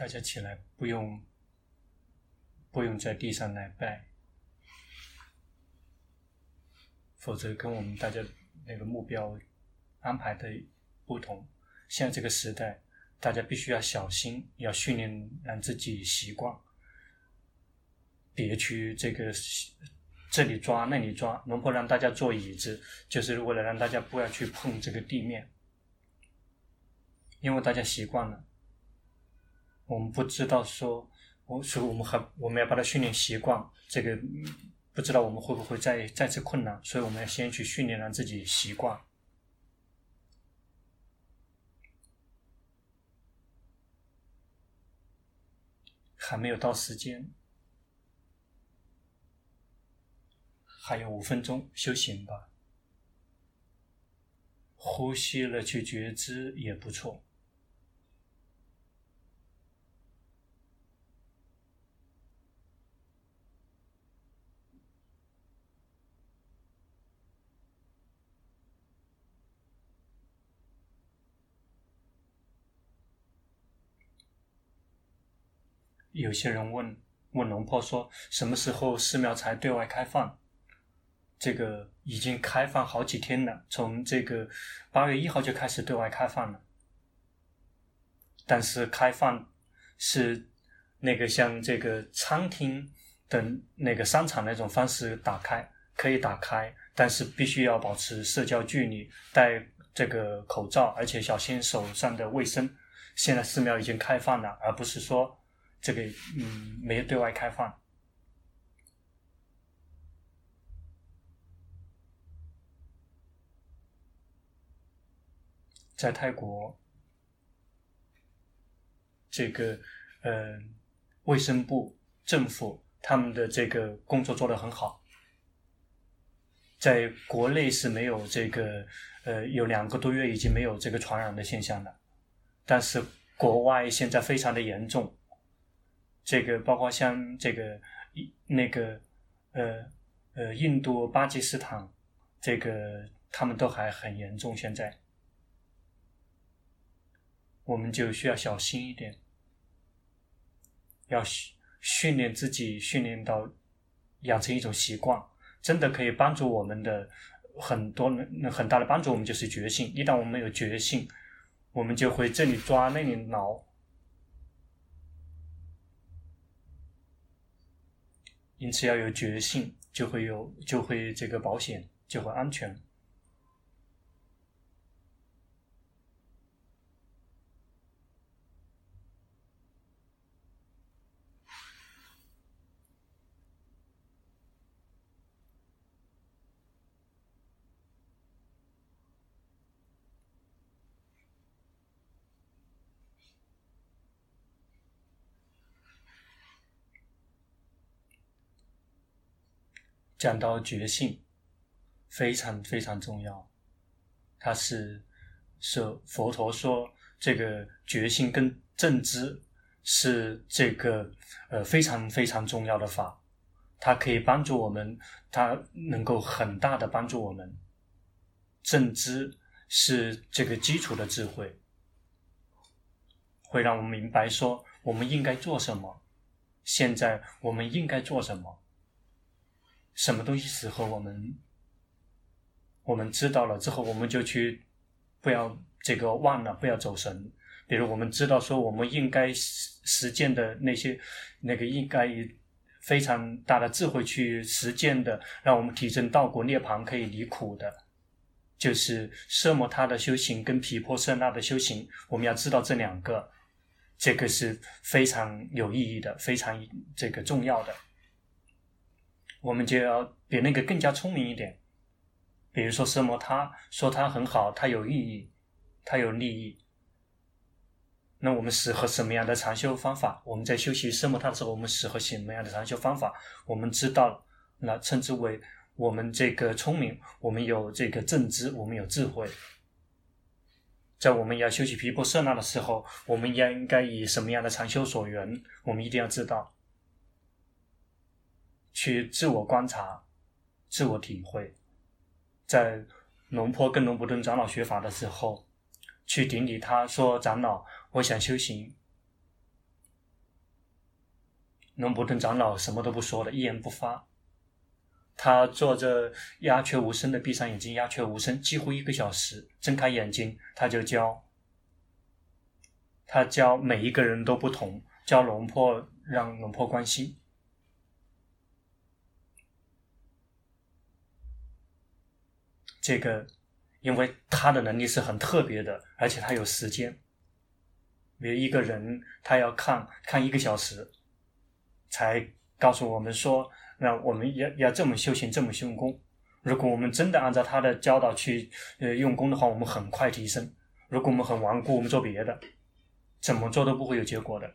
大家起来，不用不用在地上来拜，否则跟我们大家那个目标安排的不同。现在这个时代，大家必须要小心，要训练让自己习惯，别去这个这里抓那里抓。龙婆让大家坐椅子，就是为了让大家不要去碰这个地面，因为大家习惯了。我们不知道说，我说我们还我们要把它训练习惯，这个不知道我们会不会再再次困难，所以我们要先去训练让自己习惯。还没有到时间，还有五分钟修行吧。呼吸了去觉知也不错。有些人问问龙婆说：“什么时候寺庙才对外开放？”这个已经开放好几天了，从这个八月一号就开始对外开放了。但是开放是那个像这个餐厅等那个商场那种方式打开，可以打开，但是必须要保持社交距离，戴这个口罩，而且小心手上的卫生。现在寺庙已经开放了，而不是说。这个嗯，没有对外开放。在泰国，这个呃，卫生部、政府他们的这个工作做得很好。在国内是没有这个呃，有两个多月已经没有这个传染的现象了，但是国外现在非常的严重。这个包括像这个那个呃呃印度、巴基斯坦，这个他们都还很严重。现在我们就需要小心一点，要训训练自己，训练到养成一种习惯，真的可以帮助我们的很多很大的帮助。我们就是觉性，一旦我们有觉性，我们就会这里抓那里挠。因此要有决心，就会有就会这个保险，就会安全。讲到觉性，非常非常重要。它是是佛陀说，这个觉性跟正知是这个呃非常非常重要的法，它可以帮助我们，它能够很大的帮助我们。正知是这个基础的智慧，会让我们明白说我们应该做什么，现在我们应该做什么。什么东西适合我们？我们知道了之后，我们就去，不要这个忘了，不要走神。比如我们知道说，我们应该实实践的那些，那个应该以非常大的智慧去实践的，让我们提升道果涅槃可以离苦的，就是奢摩他的修行跟毗婆舍那的修行。我们要知道这两个，这个是非常有意义的，非常这个重要的。我们就要比那个更加聪明一点，比如说奢摩他说它很好，它有意义，它有利益。那我们适合什么样的禅修方法？我们在修习奢摩他的时候，我们适合什么样的禅修方法？我们知道，那称之为我们这个聪明，我们有这个正知，我们有智慧。在我们要修习皮婆舍那的时候，我们应应该以什么样的禅修所缘？我们一定要知道。去自我观察、自我体会，在龙坡跟龙普顿长老学法的时候，去顶礼他说：“长老，我想修行。”龙普顿长老什么都不说的，一言不发。他坐着鸦雀无声的闭上眼睛，鸦雀无声，几乎一个小时。睁开眼睛，他就教，他教每一个人都不同，教龙婆，让龙婆关心。这个，因为他的能力是很特别的，而且他有时间。比如一个人，他要看看一个小时，才告诉我们说。那我们要要这么修行，这么用功。如果我们真的按照他的教导去呃用功的话，我们很快提升。如果我们很顽固，我们做别的，怎么做都不会有结果的。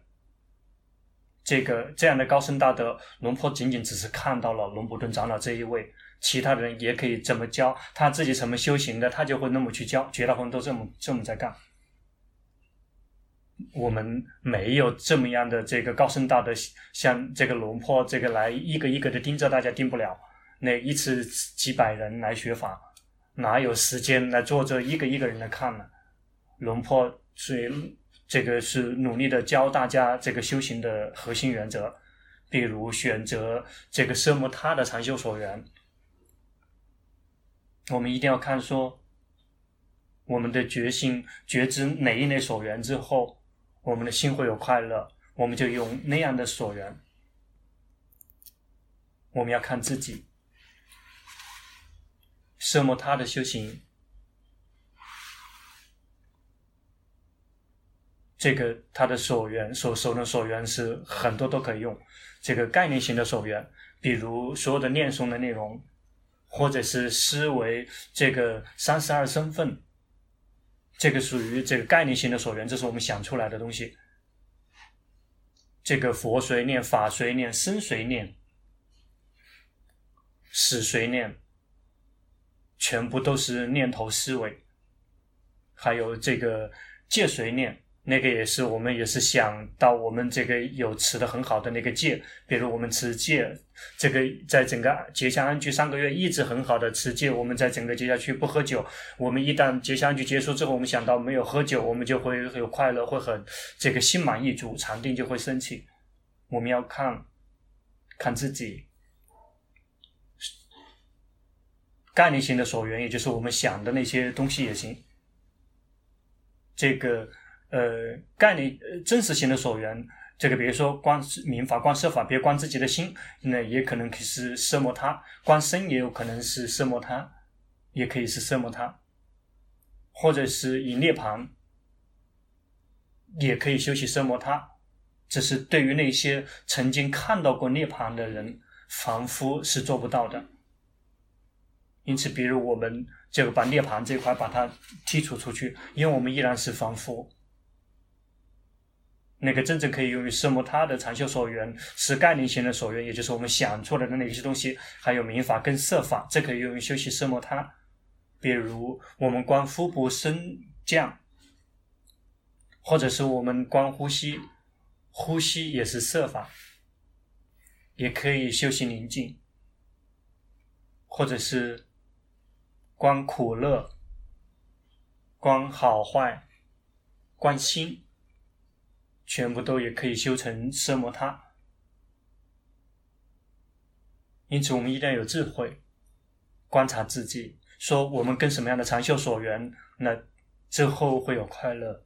这个这样的高僧大德，龙婆仅仅只是看到了龙伯顿长老这一位，其他人也可以这么教，他自己怎么修行的，他就会那么去教。绝大部分都这么这么在干。我们没有这么样的这个高僧大德，像这个龙婆这个来一个一个的盯着大家盯不了，那一次几百人来学法，哪有时间来坐着一个一个人来看呢？龙婆所以这个是努力的教大家这个修行的核心原则，比如选择这个奢摩他的禅修所缘，我们一定要看说我们的决心觉知哪一类所缘之后。我们的心会有快乐，我们就用那样的所缘。我们要看自己，奢摩他的修行，这个他的所缘所受的所缘是很多都可以用。这个概念型的所缘，比如所有的念诵的内容，或者是思维这个三十二身份。这个属于这个概念性的所缘，这是我们想出来的东西。这个佛随念、法随念、僧随念、死随念，全部都是念头思维。还有这个戒随念。那个也是，我们也是想到我们这个有持的很好的那个戒，比如我们持戒，这个在整个结夏安居三个月一直很好的持戒，我们在整个结夏区不喝酒。我们一旦结夏安居结束之后，我们想到没有喝酒，我们就会有快乐，会很这个心满意足，禅定就会升起。我们要看看自己概念性的所缘，也就是我们想的那些东西也行。这个。呃，概念呃真实性的所缘，这个比如说观民法、观色法，比如观自己的心，那也可能可是色摩他；观身也有可能是色摩他，也可以是色摩他，或者是以涅槃，也可以修习色摩他。这是对于那些曾经看到过涅槃的人，凡夫是做不到的。因此，比如我们这个把涅槃这块把它剔除出去，因为我们依然是凡夫。那个真正可以用于色摩他的禅修所缘，是概念型的所缘，也就是我们想出来的那些东西，还有明法跟色法，这可以用于修习色摩他。比如我们观腹部升降，或者是我们观呼吸，呼吸也是色法，也可以修习宁静，或者是观苦乐，观好坏，观心。全部都也可以修成奢摩他，因此我们一定要有智慧，观察自己，说我们跟什么样的长袖所缘，那之后会有快乐。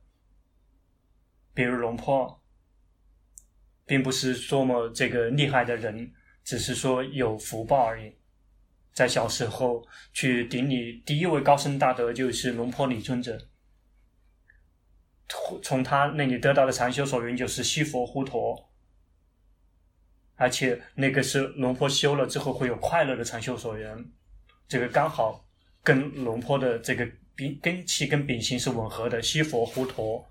比如龙婆，并不是多么这个厉害的人，只是说有福报而已。在小时候去顶礼第一位高僧大德就是龙婆李尊者。从他那里得到的禅修所缘就是西佛护陀，而且那个是龙婆修了之后会有快乐的禅修所缘，这个刚好跟龙婆的这个根根气跟秉性是吻合的。西佛护陀，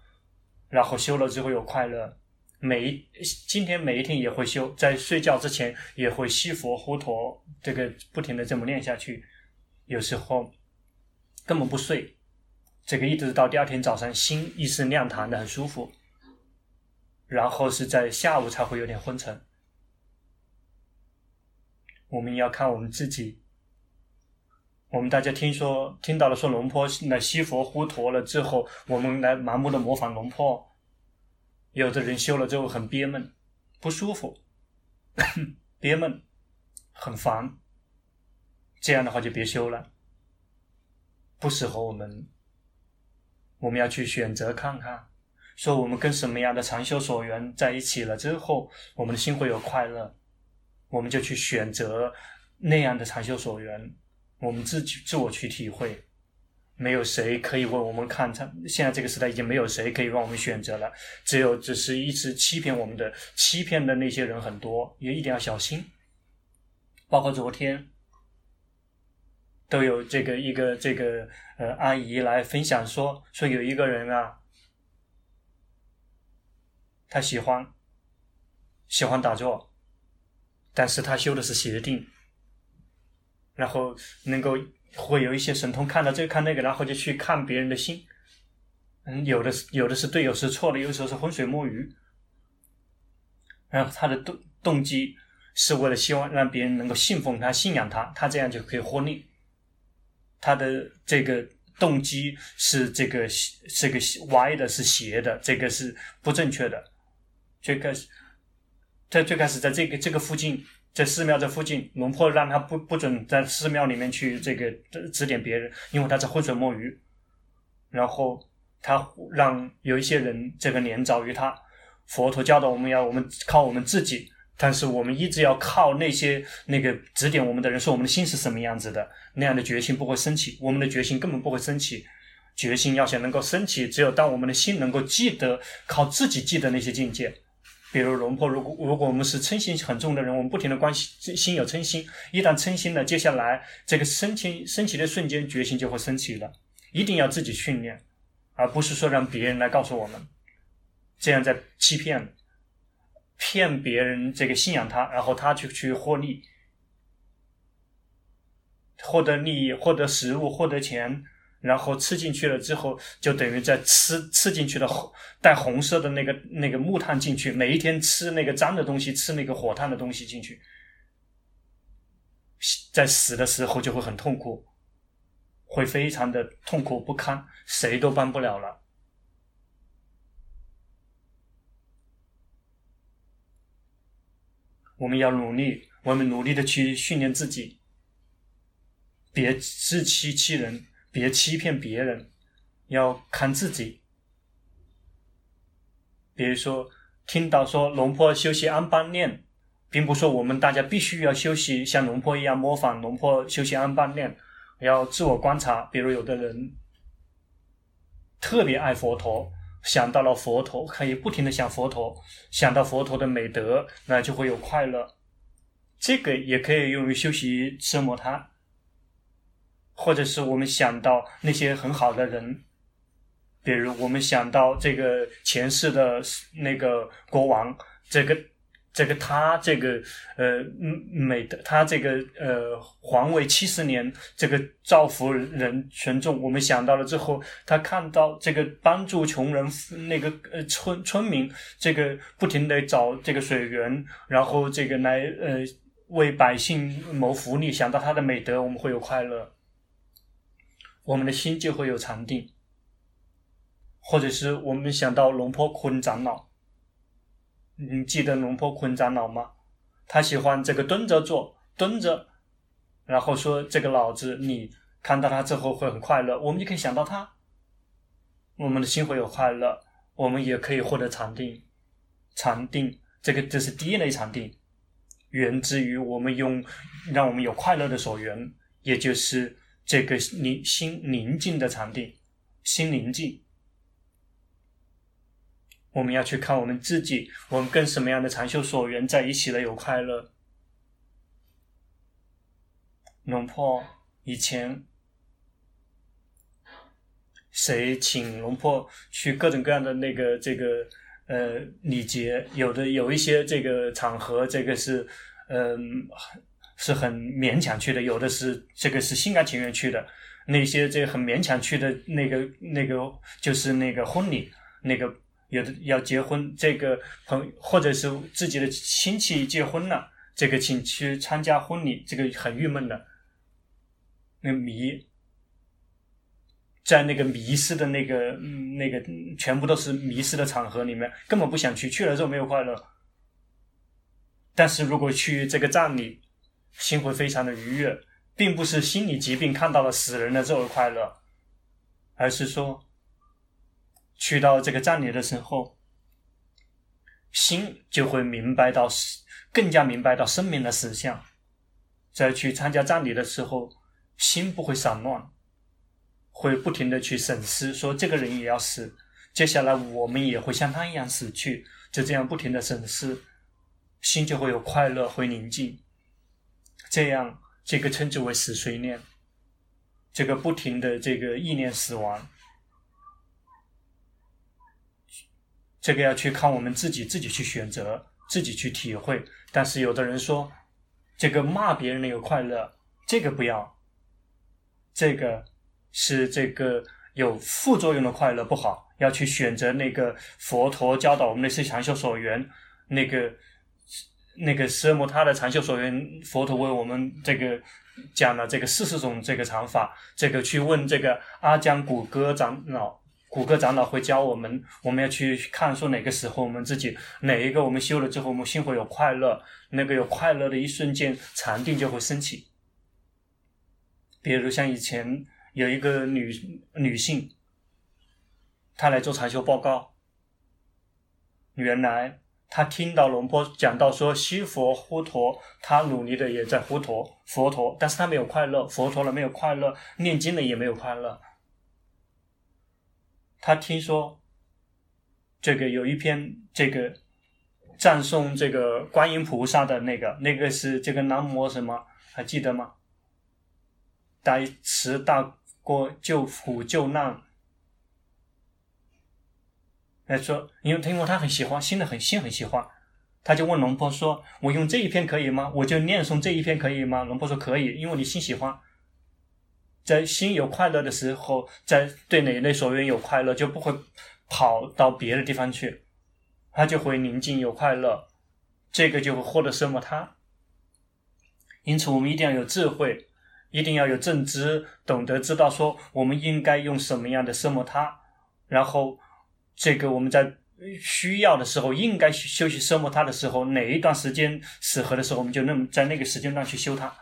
然后修了之后有快乐，每一今天每一天也会修，在睡觉之前也会西佛护陀，这个不停的这么念下去，有时候根本不睡。这个一直到第二天早上，心意识亮堂的很舒服，然后是在下午才会有点昏沉。我们要看我们自己。我们大家听说听到了说龙婆那西佛护陀了之后，我们来盲目的模仿龙婆。有的人修了之后很憋闷，不舒服，憋闷，很烦，这样的话就别修了，不适合我们。我们要去选择看看，说我们跟什么样的长修所缘在一起了之后，我们的心会有快乐，我们就去选择那样的长修所缘，我们自己自我去体会。没有谁可以为我们看，他现在这个时代已经没有谁可以让我们选择了，只有只是一直欺骗我们的，欺骗的那些人很多，也一定要小心。包括昨天都有这个一个这个呃阿姨来分享说，说有一个人啊，他喜欢喜欢打坐，但是他修的是邪定，然后能够。会有一些神通看到这个看那个，然后就去看别人的心，嗯，有的是有的是对，有时错的，有时候是浑水摸鱼，然后他的动动机是为了希望让别人能够信奉他、信仰他，他这样就可以获利。他的这个动机是这个是个歪的，是邪的，这个是不正确的。最开始，在最开始在这个这个附近。在寺庙这附近，龙婆让他不不准在寺庙里面去这个指点别人，因为他在浑水摸鱼。然后他让有一些人这个连遭于他，佛陀教导我们要我们靠我们自己，但是我们一直要靠那些那个指点我们的人，说我们的心是什么样子的，那样的决心不会升起，我们的决心根本不会升起。决心要想能够升起，只有当我们的心能够记得靠自己记得那些境界。比如龙婆，如果如果我们是嗔心很重的人，我们不停的关系心有嗔心，一旦嗔心了，接下来这个升起升起的瞬间，决心就会升起了。一定要自己训练，而不是说让别人来告诉我们，这样在欺骗，骗别人这个信仰他，然后他就去获利，获得利益，获得食物，获得钱。然后吃进去了之后，就等于在吃吃进去的红带红色的那个那个木炭进去，每一天吃那个脏的东西，吃那个火炭的东西进去，在死的时候就会很痛苦，会非常的痛苦不堪，谁都帮不了了。我们要努力，我们努力的去训练自己，别自欺欺人。别欺骗别人，要看自己。比如说，听到说龙婆修习安般念，并不说我们大家必须要修习像龙婆一样模仿龙婆修习安般念，要自我观察。比如有的人特别爱佛陀，想到了佛陀，可以不停的想佛陀，想到佛陀的美德，那就会有快乐。这个也可以用于修习奢摩他。或者是我们想到那些很好的人，比如我们想到这个前世的那个国王，这个这个他这个呃美的他这个呃皇位七十年，这个造福人群众，我们想到了之后，他看到这个帮助穷人那个呃村村民，这个不停的找这个水源，然后这个来呃为百姓谋福利，想到他的美德，我们会有快乐。我们的心就会有禅定，或者是我们想到龙坡坤长老，你记得龙坡坤长老吗？他喜欢这个蹲着坐，蹲着，然后说这个老子，你看到他之后会很快乐，我们就可以想到他，我们的心会有快乐，我们也可以获得禅定，禅定这个这是第一类禅定，源自于我们用让我们有快乐的所缘，也就是。这个宁心宁静的禅定，心宁静。我们要去看我们自己，我们跟什么样的长袖所缘在一起了有快乐。龙婆以前，谁请龙婆去各种各样的那个这个呃礼节，有的有一些这个场合，这个是嗯。是很勉强去的，有的是这个是心甘情愿去的，那些这很勉强去的那个那个就是那个婚礼，那个有的要结婚，这个朋或者是自己的亲戚结婚了，这个请去参加婚礼，这个很郁闷的，那迷，在那个迷失的那个那个全部都是迷失的场合里面，根本不想去，去了之后没有快乐。但是如果去这个葬礼，心会非常的愉悦，并不是心理疾病看到了死人的这种快乐，而是说，去到这个葬礼的时候，心就会明白到，更加明白到生命的实相。在去参加葬礼的时候，心不会散乱，会不停的去审视，说这个人也要死，接下来我们也会像他一样死去，就这样不停的审视，心就会有快乐，会宁静。这样，这个称之为死随念。这个不停的这个意念死亡，这个要去靠我们自己，自己去选择，自己去体会。但是有的人说，这个骂别人那个快乐，这个不要，这个是这个有副作用的快乐不好，要去选择那个佛陀教导我们的是长袖所缘那个。那个奢摩他的长袖所缘，佛陀为我们这个讲了这个四十种这个长法，这个去问这个阿姜古哥长老，古哥长老会教我们，我们要去看说哪个时候我们自己哪一个我们修了之后，我们心会有快乐，那个有快乐的一瞬间，禅定就会升起。比如像以前有一个女女性，她来做禅修报告，原来。他听到龙波讲到说，西佛呼陀，他努力的也在呼陀佛陀，但是他没有快乐，佛陀了没有快乐，念经了也没有快乐。他听说，这个有一篇这个赞颂这个观音菩萨的那个，那个是这个南无什么，还记得吗？大慈大过救苦救难。来说，因为因为他很喜欢，心的很心很喜欢，他就问龙婆说：“我用这一篇可以吗？我就念诵这一篇可以吗？”龙婆说：“可以，因为你心喜欢，在心有快乐的时候，在对哪一类所缘有快乐，就不会跑到别的地方去，他就会宁静有快乐，这个就会获得奢摩他。因此，我们一定要有智慧，一定要有正知，懂得知道说我们应该用什么样的奢摩他，然后。这个我们在需要的时候，应该去修习奢摩他的时候，哪一段时间适合的时候，我们就那么在那个时间段去修它。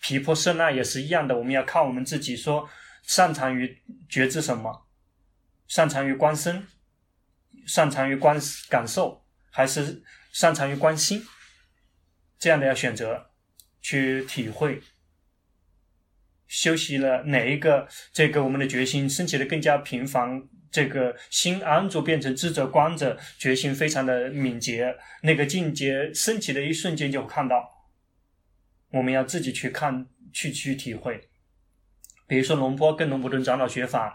皮婆舍那也是一样的，我们要靠我们自己说，擅长于觉知什么，擅长于观身，擅长于观感受，还是擅长于观心，这样的要选择去体会。修习了哪一个，这个我们的决心升起的更加频繁。这个心安住变成智者观者，决心非常的敏捷，那个境界升起的一瞬间就看到。我们要自己去看，去去体会。比如说龙波跟龙伯顿长老学法，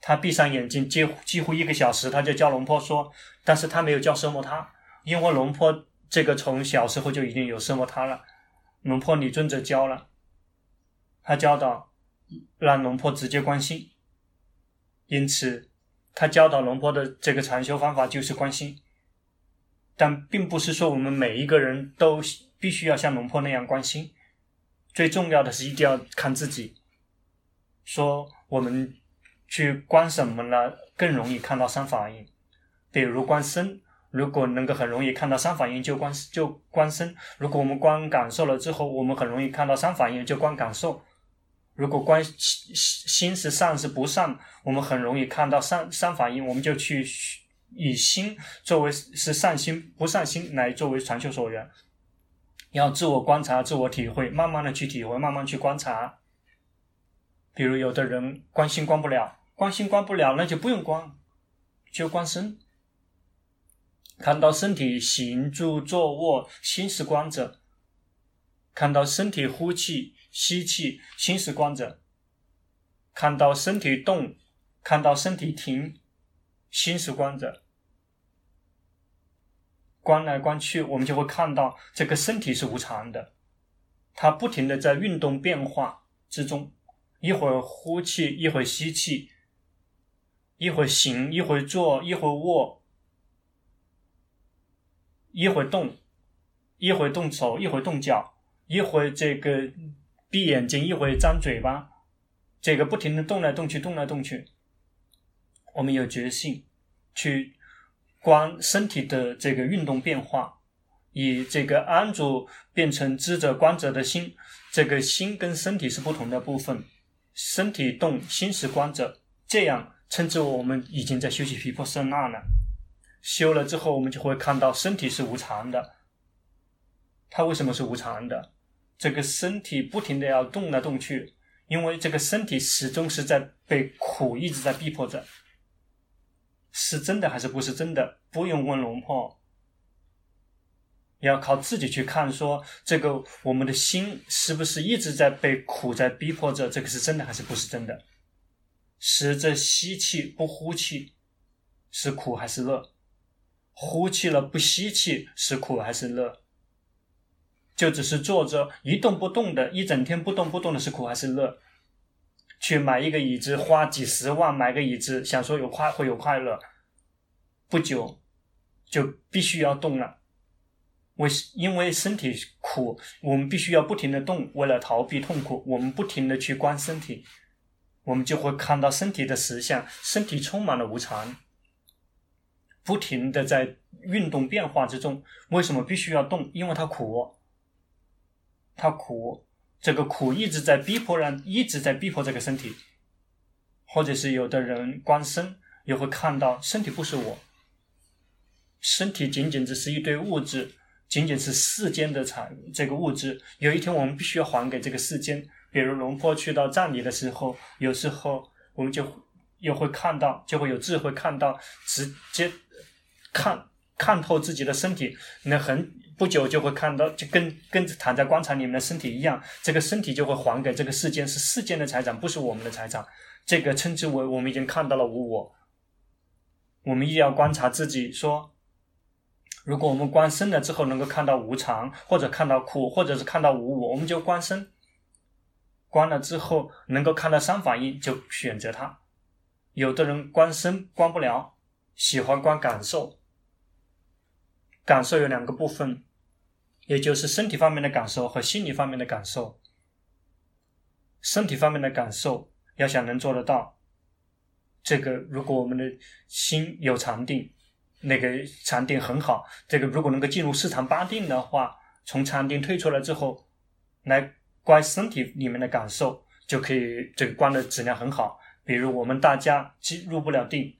他闭上眼睛，几乎几乎一个小时，他就教龙波说，但是他没有教奢摩他，因为龙波这个从小时候就已经有奢摩他了，龙波李尊者教了，他教导让龙波直接观心。因此，他教导龙波的这个禅修方法就是观心，但并不是说我们每一个人都必须要像龙婆那样观心。最重要的是一定要看自己，说我们去观什么呢？更容易看到三法印。比如观身，如果能够很容易看到三法印，就观就观身；如果我们观感受了之后，我们很容易看到三法印，就观感受。如果观心心是善是不善，我们很容易看到三三法印，我们就去以心作为是善心不善心来作为传修所缘，要自我观察、自我体会，慢慢的去体会，慢慢去观察。比如有的人关心关不了，关心关不了，那就不用关，就观身，看到身体行住坐卧，心是观者，看到身体呼气。吸气，心是观者；看到身体动，看到身体停，心是观者。观来观去，我们就会看到这个身体是无常的，它不停的在运动变化之中，一会儿呼气，一会儿吸气，一会儿行，一会儿坐，一会儿卧，一会儿动，一会儿动手，一会儿动脚，一会儿这个。闭眼睛，一会张嘴巴，这个不停的动来动去，动来动去。我们有决心去观身体的这个运动变化，以这个安住变成知者观者的心，这个心跟身体是不同的部分，身体动，心是观者，这样称之为我们已经在修习毗婆舍那了。修了之后，我们就会看到身体是无常的。它为什么是无常的？这个身体不停的要动来动去，因为这个身体始终是在被苦一直在逼迫着。是真的还是不是真的？不用问龙婆，要靠自己去看说。这个我们的心是不是一直在被苦在逼迫着？这个是真的还是不是真的？使这吸气不呼气，是苦还是乐？呼气了不吸气，是苦还是乐？就只是坐着一动不动的，一整天不动不动的是苦还是乐？去买一个椅子，花几十万买个椅子，想说有快会有快乐，不久就必须要动了。为因为身体苦，我们必须要不停的动，为了逃避痛苦，我们不停的去观身体，我们就会看到身体的实相，身体充满了无常，不停的在运动变化之中。为什么必须要动？因为它苦。他苦，这个苦一直在逼迫人，一直在逼迫这个身体，或者是有的人观身，也会看到身体不是我，身体仅仅只是一堆物质，仅仅是世间的产这个物质。有一天我们必须要还给这个世间。比如龙婆去到葬礼的时候，有时候我们就又会看到，就会有智慧看到，直接看看透自己的身体，那很。不久就会看到，就跟跟躺在棺材里面的身体一样，这个身体就会还给这个世间，是世间的财产，不是我们的财产。这个称之为我们已经看到了无我。我们一定要观察自己，说，如果我们观身了之后能够看到无常，或者看到苦，或者是看到无我，我们就观身。观了之后能够看到三法印，就选择它。有的人观身观不了，喜欢观感受。感受有两个部分。也就是身体方面的感受和心理方面的感受。身体方面的感受，要想能做得到，这个如果我们的心有禅定，那个禅定很好，这个如果能够进入四禅八定的话，从禅定退出来之后，来观身体里面的感受，就可以这个观的质量很好。比如我们大家进入不了定，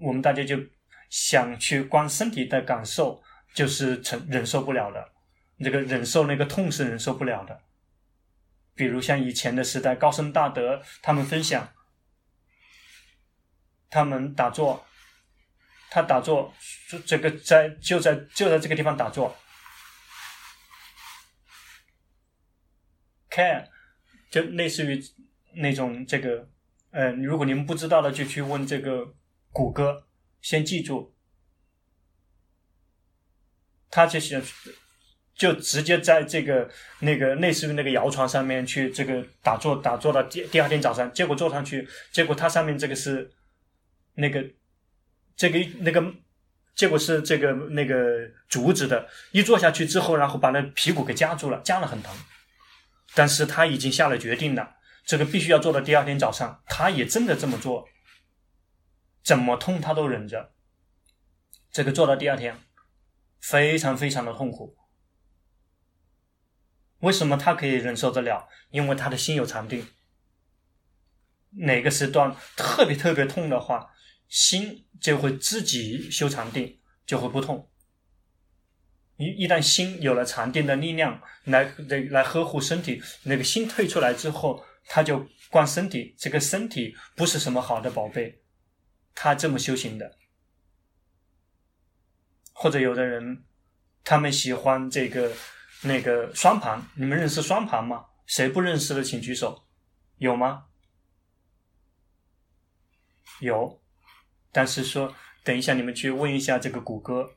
我们大家就想去观身体的感受。就是承忍受不了的，这个忍受那个痛是忍受不了的。比如像以前的时代，高僧大德他们分享，他们打坐，他打坐，这个在就在就在这个地方打坐，care 就类似于那种这个，呃，如果你们不知道的，就去问这个谷歌，先记住。他就想，就直接在这个那个类似于那个摇床上面去这个打坐，打坐到第第二天早上，结果坐上去，结果他上面这个是那个这个那个结果是这个那个竹子的，一坐下去之后，然后把那屁股给夹住了，夹了很疼。但是他已经下了决定了，这个必须要做到第二天早上，他也真的这么做，怎么痛他都忍着，这个做到第二天。非常非常的痛苦，为什么他可以忍受得了？因为他的心有禅定。哪个时段特别特别痛的话，心就会自己修禅定，就会不痛。一一旦心有了禅定的力量来来来呵护身体，那个心退出来之后，他就观身体，这个身体不是什么好的宝贝，他这么修行的。或者有的人，他们喜欢这个那个双盘，你们认识双盘吗？谁不认识的，请举手。有吗？有，但是说等一下你们去问一下这个谷歌。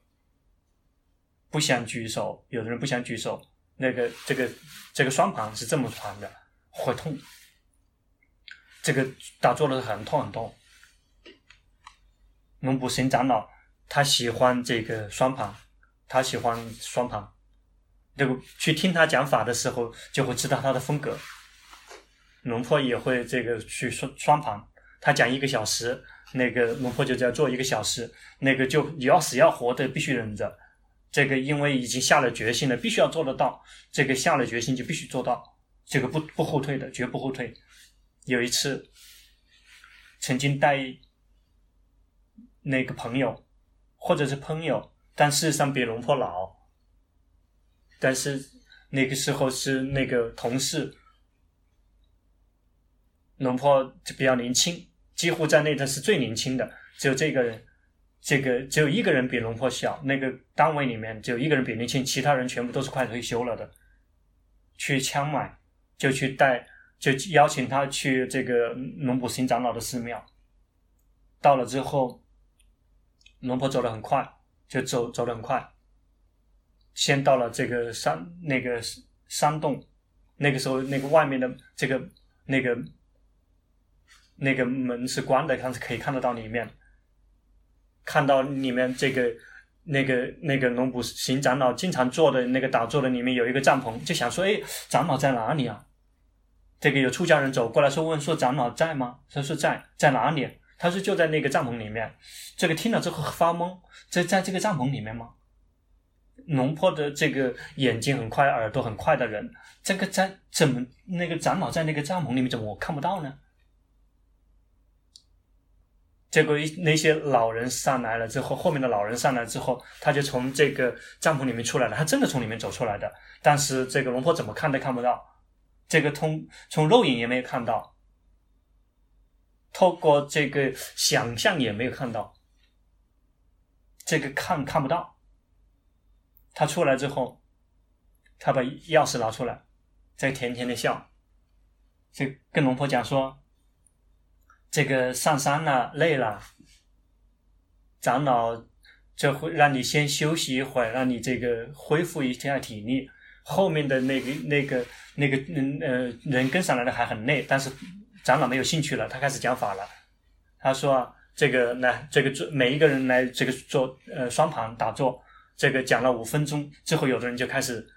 不想举手，有的人不想举手。那个这个这个双盘是这么盘的，会痛。这个打坐的时候很痛很痛。龙普生长老。他喜欢这个双盘，他喜欢双盘，这个去听他讲法的时候，就会知道他的风格。龙婆也会这个去双双盘，他讲一个小时，那个龙婆就要做一个小时，那个就要死要活的必须忍着，这个因为已经下了决心了，必须要做得到。这个下了决心就必须做到，这个不不后退的，绝不后退。有一次，曾经带那个朋友，或者是朋友，但事实上比龙婆老，但是那个时候是那个同事，龙婆就比较年轻，几乎在那头是最年轻的，只有这个人。这个只有一个人比龙婆小，那个单位里面只有一个人比年轻，其他人全部都是快退休了的。去枪买，就去带，就邀请他去这个龙普新长老的寺庙。到了之后，龙婆走得很快，就走走得很快。先到了这个山那个山洞，那个时候那个外面的这个那个那个门是关的，但是可以看得到里面。看到里面这个那个那个龙普行长老经常坐的那个打坐的里面有一个帐篷，就想说：“哎，长老在哪里啊？”这个有出家人走过来说：“问说长老在吗？”他说：“在，在哪里？”他说：“就在那个帐篷里面。”这个听了之后发懵，在在这个帐篷里面吗？龙坡的这个眼睛很快，耳朵很快的人，这个在怎么那个长老在那个帐篷里面，怎么我看不到呢？结果那些老人上来了之后，后面的老人上来之后，他就从这个帐篷里面出来了。他真的从里面走出来的，但是这个龙婆怎么看都看不到，这个通从肉眼也没有看到，透过这个想象也没有看到，这个看看不到。他出来之后，他把钥匙拿出来，在甜甜的笑，就跟龙婆讲说。这个上山了，累了，长老就会让你先休息一会儿，让你这个恢复一下体力。后面的那个、那个、那个人呃人跟上来的还很累，但是长老没有兴趣了，他开始讲法了。他说：“这个来，这个做每一个人来这个做呃双盘打坐，这个讲了五分钟之后，有的人就开始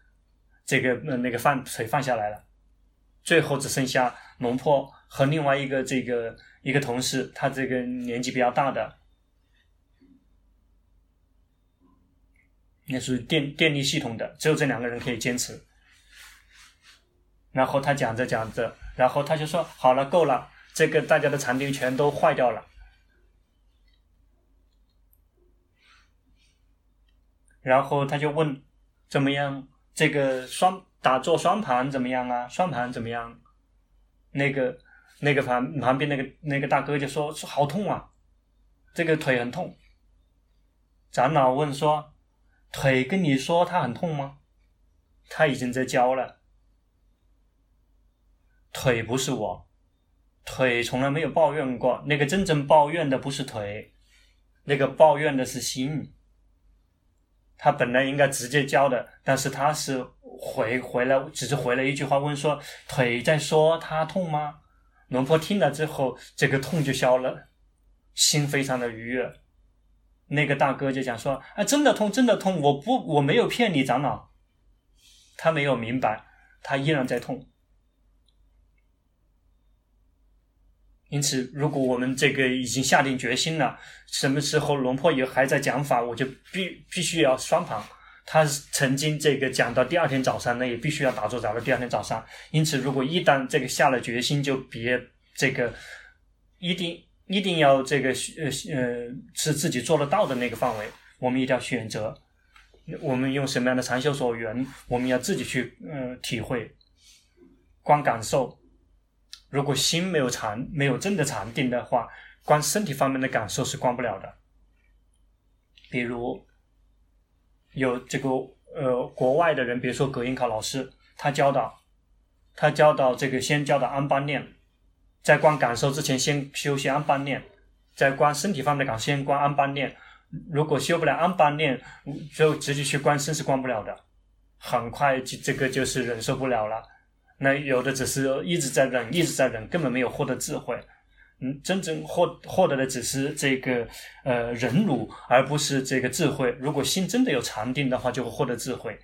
这个呃那个放腿放下来了，最后只剩下龙坡和另外一个这个。”一个同事，他这个年纪比较大的，那是电电力系统的，只有这两个人可以坚持。然后他讲着讲着，然后他就说：“好了，够了，这个大家的禅定全都坏掉了。”然后他就问：“怎么样？这个双打坐双盘怎么样啊？双盘怎么样？”那个。那个旁旁边那个那个大哥就说说好痛啊，这个腿很痛。长老问说，腿跟你说他很痛吗？他已经在教了。腿不是我，腿从来没有抱怨过。那个真正抱怨的不是腿，那个抱怨的是心。他本来应该直接教的，但是他是回回来，只是回了一句话问说，腿在说他痛吗？龙婆听了之后，这个痛就消了，心非常的愉悦。那个大哥就讲说：“啊，真的痛，真的痛！我不，我没有骗你，长老。”他没有明白，他依然在痛。因此，如果我们这个已经下定决心了，什么时候龙坡也还在讲法，我就必必须要双旁。他曾经这个讲到第二天早上，那也必须要打坐，打到第二天早上。因此，如果一旦这个下了决心，就别这个一定一定要这个呃呃是自己做得到的那个范围，我们一定要选择。我们用什么样的禅修所缘，我们要自己去呃体会，光感受。如果心没有禅，没有真的禅定的话，光身体方面的感受是观不了的。比如。有这个呃，国外的人，比如说葛印考老师，他教导，他教导这个先教导安般念，在观感受之前先修习安般念，在观身体方面的感受先观安般念。如果修不了安般念，就直接去观身是观不了的，很快就这个就是忍受不了了。那有的只是一直在忍，一直在忍，根本没有获得智慧。嗯，真正获获得的只是这个呃忍辱，而不是这个智慧。如果心真的有禅定的话，就会获得智慧。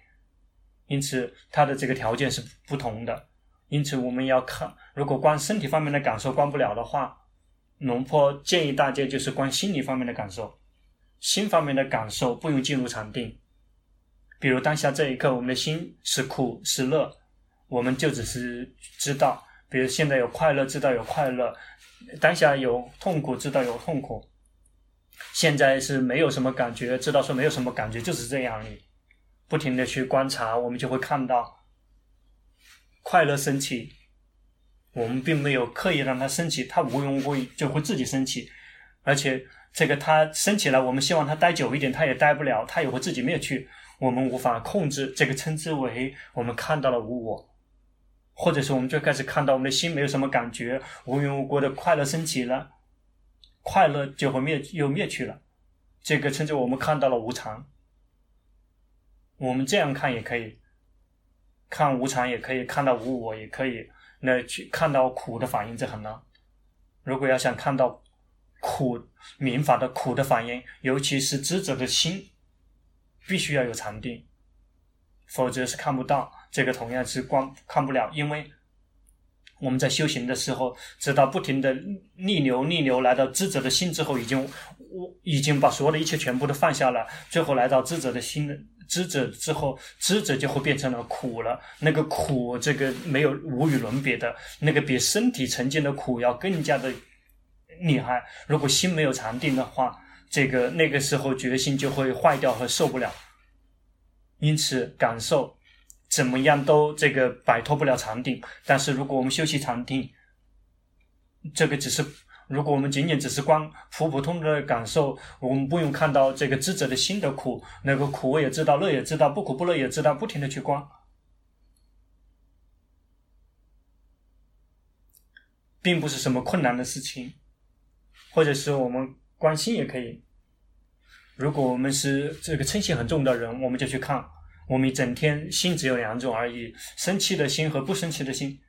因此，它的这个条件是不同的。因此，我们要看，如果光身体方面的感受关不了的话，龙坡建议大家就是关心理方面的感受。心方面的感受不用进入禅定，比如当下这一刻，我们的心是苦是乐，我们就只是知道。比如现在有快乐，知道有快乐；当下有痛苦，知道有痛苦。现在是没有什么感觉，知道说没有什么感觉，就是这样。你不停的去观察，我们就会看到快乐升起。我们并没有刻意让它升起，它无缘无故就会自己升起。而且这个它升起来，我们希望它待久一点，它也待不了，它也会自己灭去。我们无法控制，这个称之为我们看到了无我。或者是我们就开始看到我们的心没有什么感觉，无缘无故的快乐升起了，快乐就会灭又灭去了，这个称之我们看到了无常。我们这样看也可以，看无常也可以，看到无我也可以，那去看到苦的反应这很难。如果要想看到苦民法的苦的反应，尤其是知者的心，必须要有禅定，否则是看不到。这个同样是光看不了，因为我们在修行的时候，直到不停的逆流逆流来到智者的心之后，已经我已经把所有的一切全部都放下了，最后来到智者的心，知者之后，知者就会变成了苦了。那个苦，这个没有无与伦比的，那个比身体曾经的苦要更加的厉害。如果心没有禅定的话，这个那个时候决心就会坏掉和受不了，因此感受。怎么样都这个摆脱不了禅定，但是如果我们修习禅定，这个只是如果我们仅仅只是光普普通通的感受，我们不用看到这个智者的心的苦，那个苦我也知道，乐也知道，不苦不乐也知道，不停的去观，并不是什么困难的事情，或者是我们观心也可以。如果我们是这个嗔心很重的人，我们就去看。我们一整天心只有两种而已，生气的心和不生气的心，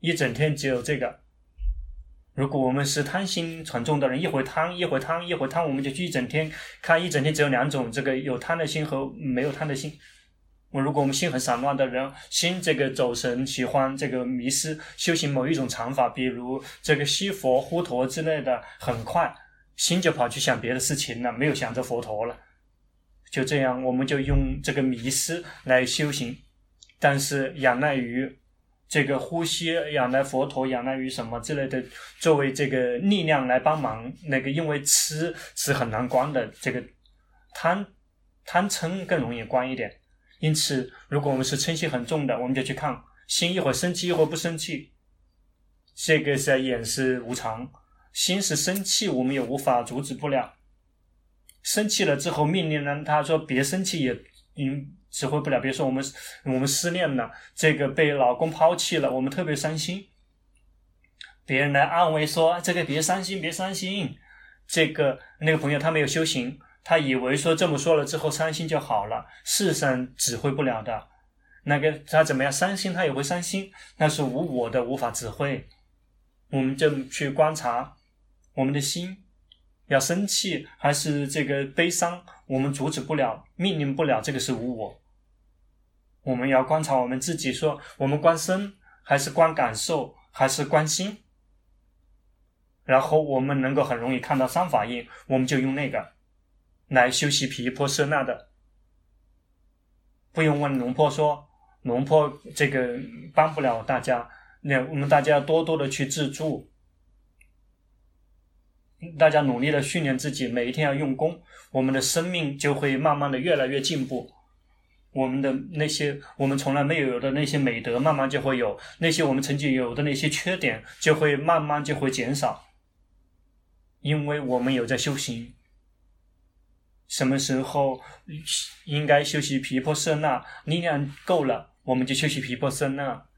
一整天只有这个。如果我们是贪心很重的人，一会贪，一会贪，一会贪，我们就去一整天看，一整天只有两种，这个有贪的心和没有贪的心。我如果我们心很散乱的人，心这个走神，喜欢这个迷失，修行某一种禅法，比如这个西佛、呼陀之类的，很快心就跑去想别的事情了，没有想着佛陀了。就这样，我们就用这个迷失来修行，但是仰赖于这个呼吸，仰赖佛陀，仰赖于什么之类的，作为这个力量来帮忙。那个因为吃是很难关的，这个贪贪嗔更容易关一点。因此，如果我们是嗔心很重的，我们就去看心一会儿生气，一会儿不生气，这个是在掩饰无常。心是生气，我们也无法阻止不了。生气了之后，命令人他说别生气也，嗯，指挥不了。比如说我们我们失恋了，这个被老公抛弃了，我们特别伤心。别人来安慰说这个别伤心，别伤心。这个那个朋友他没有修行，他以为说这么说了之后伤心就好了。事实上指挥不了的。那个他怎么样伤心，他也会伤心，那是无我的，无法指挥。我们就去观察我们的心。要生气还是这个悲伤，我们阻止不了，命令不了，这个是无我。我们要观察我们自己说，我们观身还是观感受，还是观心，然后我们能够很容易看到三法印，我们就用那个来修习毗婆舍那的。不用问龙婆说，龙婆这个帮不了大家，那我们大家要多多的去自助。大家努力的训练自己，每一天要用功，我们的生命就会慢慢的越来越进步。我们的那些我们从来没有有的那些美德，慢慢就会有；那些我们曾经有的那些缺点，就会慢慢就会减少。因为我们有在修行。什么时候应该修习毗婆舍那，力量够了，我们就修习毗婆舍那。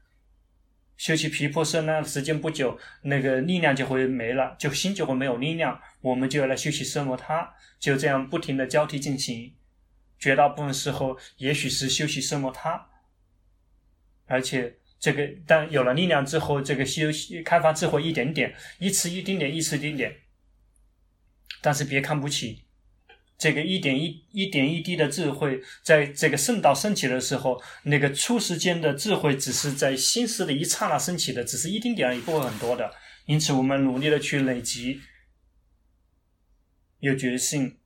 修习毗婆舍呢时间不久，那个力量就会没了，就心就会没有力量。我们就要来修习奢摩他，就这样不停的交替进行。绝大部分时候，也许是修习奢摩他，而且这个但有了力量之后，这个修习开发智慧一点点，一次一丁点，一次一丁点。但是别看不起。这个一点一一点一滴的智慧，在这个圣道升起的时候，那个初时间的智慧只是在心识的一刹那升起的，只是一丁点而已，不会很多的。因此，我们努力的去累积，有决心，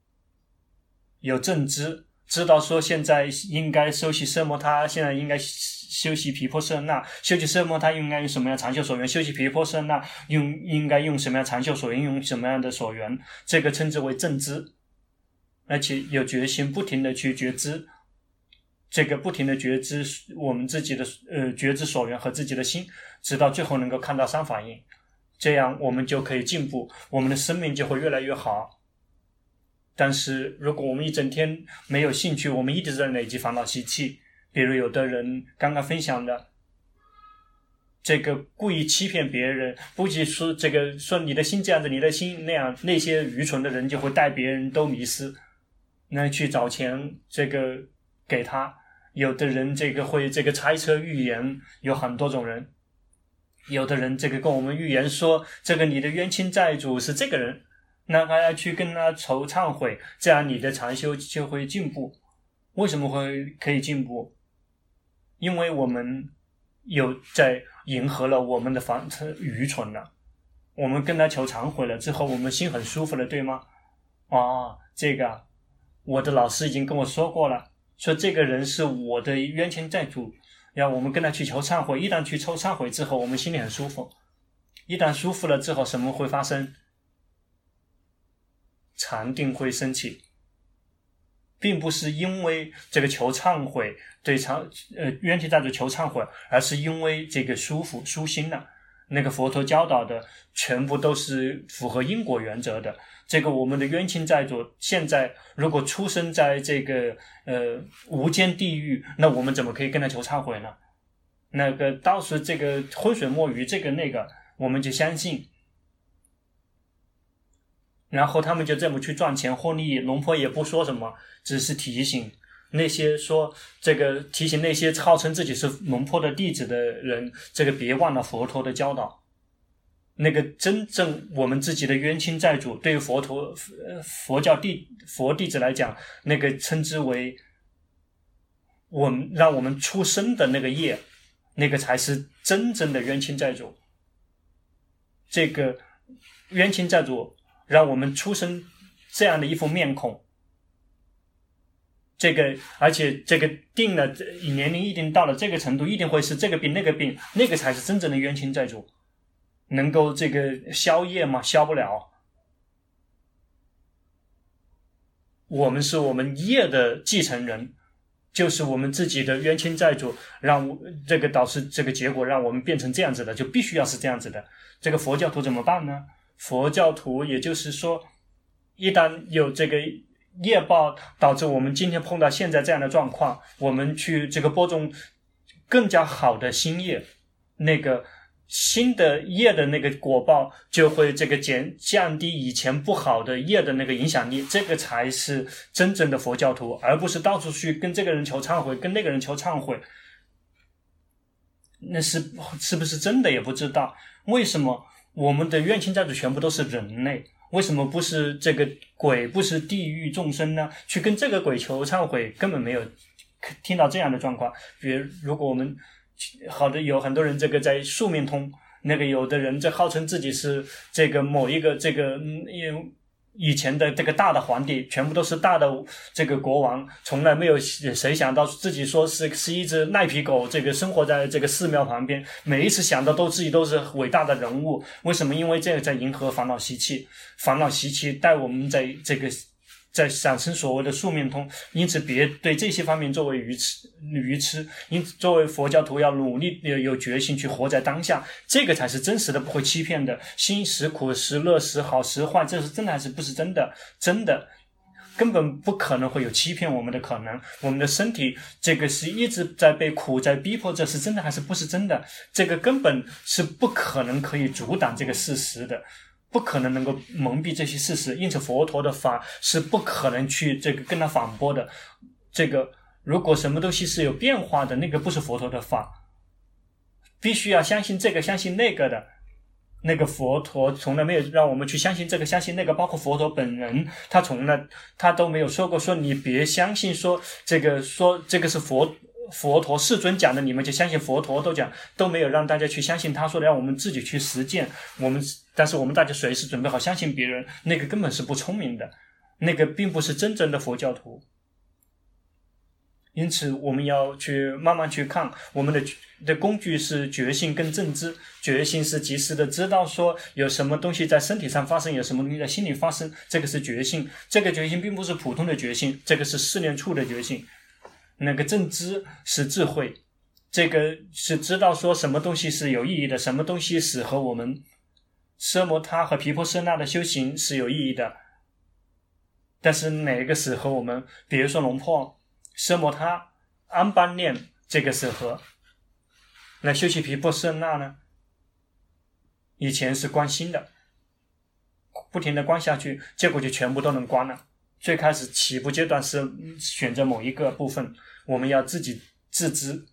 有正知，知道说现在应该修习奢摩他，现在应该修习皮婆舍那，修习奢摩他应该用什么样长袖所缘？修习皮婆舍那用应该用什么样长袖所缘？用什么样的所缘？这个称之为正知，而且有决心，不停的去觉知，这个不停的觉知我们自己的呃觉知所缘和自己的心，直到最后能够看到三法印，这样我们就可以进步，我们的生命就会越来越好。但是，如果我们一整天没有兴趣，我们一直在累积烦恼习气。比如，有的人刚刚分享的这个故意欺骗别人，不仅说这个说你的心这样子，你的心那样，那些愚蠢的人就会带别人都迷失，那去找钱这个给他。有的人这个会这个猜测预言，有很多种人。有的人这个跟我们预言说，这个你的冤亲债主是这个人。那还要去跟他求忏悔，这样你的禅修就会进步。为什么会可以进步？因为我们有在迎合了我们的凡尘愚蠢了。我们跟他求忏悔了之后，我们心很舒服了，对吗？啊、这个我的老师已经跟我说过了，说这个人是我的冤亲债主，让我们跟他去求忏悔。一旦去求忏悔之后，我们心里很舒服。一旦舒服了之后，什么会发生？禅定会升起，并不是因为这个求忏悔对忏呃冤亲债主求忏悔，而是因为这个舒服舒心了。那个佛陀教导的全部都是符合因果原则的。这个我们的冤亲债主现在如果出生在这个呃无间地狱，那我们怎么可以跟他求忏悔呢？那个到时这个浑水摸鱼，这个那个，我们就相信。然后他们就这么去赚钱获利，龙婆也不说什么，只是提醒那些说这个提醒那些号称自己是龙婆的弟子的人，这个别忘了佛陀的教导。那个真正我们自己的冤亲债主，对于佛陀佛教弟佛弟子来讲，那个称之为我们让我们出生的那个业，那个才是真正的冤亲债主。这个冤亲债主。让我们出生这样的一副面孔，这个而且这个定了，年龄一定到了这个程度，一定会是这个病那个病，那个才是真正的冤亲债主，能够这个消业吗？消不了。我们是我们业的继承人，就是我们自己的冤亲债主，让这个导致这个结果，让我们变成这样子的，就必须要是这样子的。这个佛教徒怎么办呢？佛教徒，也就是说，一旦有这个业报导致我们今天碰到现在这样的状况，我们去这个播种更加好的新业，那个新的业的那个果报就会这个减降低以前不好的业的那个影响力，这个才是真正的佛教徒，而不是到处去跟这个人求忏悔，跟那个人求忏悔，那是是不是真的也不知道，为什么？我们的冤亲债主全部都是人类，为什么不是这个鬼，不是地狱众生呢？去跟这个鬼求忏悔，根本没有听到这样的状况。比如，如果我们好的有很多人，这个在宿命通，那个有的人这号称自己是这个某一个这个嗯，因以前的这个大的皇帝，全部都是大的这个国王，从来没有谁想到自己说是是一只赖皮狗，这个生活在这个寺庙旁边，每一次想到都自己都是伟大的人物。为什么？因为这个在迎合烦恼习气，烦恼习气带我们在这个。在产生所谓的宿命通，因此别对这些方面作为愚痴愚痴。因此，作为佛教徒要努力有有决心去活在当下，这个才是真实的，不会欺骗的。心时苦时乐时好时坏，这是真的还是不是真的？真的根本不可能会有欺骗我们的可能。我们的身体这个是一直在被苦在逼迫，这是真的还是不是真的？这个根本是不可能可以阻挡这个事实的。不可能能够蒙蔽这些事实，因此佛陀的法是不可能去这个跟他反驳的。这个如果什么东西是有变化的，那个不是佛陀的法，必须要相信这个，相信那个的。那个佛陀从来没有让我们去相信这个，相信那个，包括佛陀本人，他从来他都没有说过说你别相信说这个说这个是佛。佛陀世尊讲的，你们就相信佛陀都讲，都没有让大家去相信他说的，让我们自己去实践。我们，但是我们大家随时准备好相信别人，那个根本是不聪明的，那个并不是真正的佛教徒。因此，我们要去慢慢去看，我们的的工具是觉性跟正知。觉性是及时的知道说有什么东西在身体上发生，有什么东西在心里发生，这个是觉性。这个觉性并不是普通的觉性，这个是试炼处的觉性。那个正知是智慧，这个是知道说什么东西是有意义的，什么东西是和我们奢摩他和毗婆舍那的修行是有意义的。但是哪个适合我们？比如说龙破。奢摩他、安般念，这个适合。那修习毗婆舍那呢？以前是观心的，不停的观下去，结果就全部都能观了。最开始起步阶段是选择某一个部分，我们要自己自知。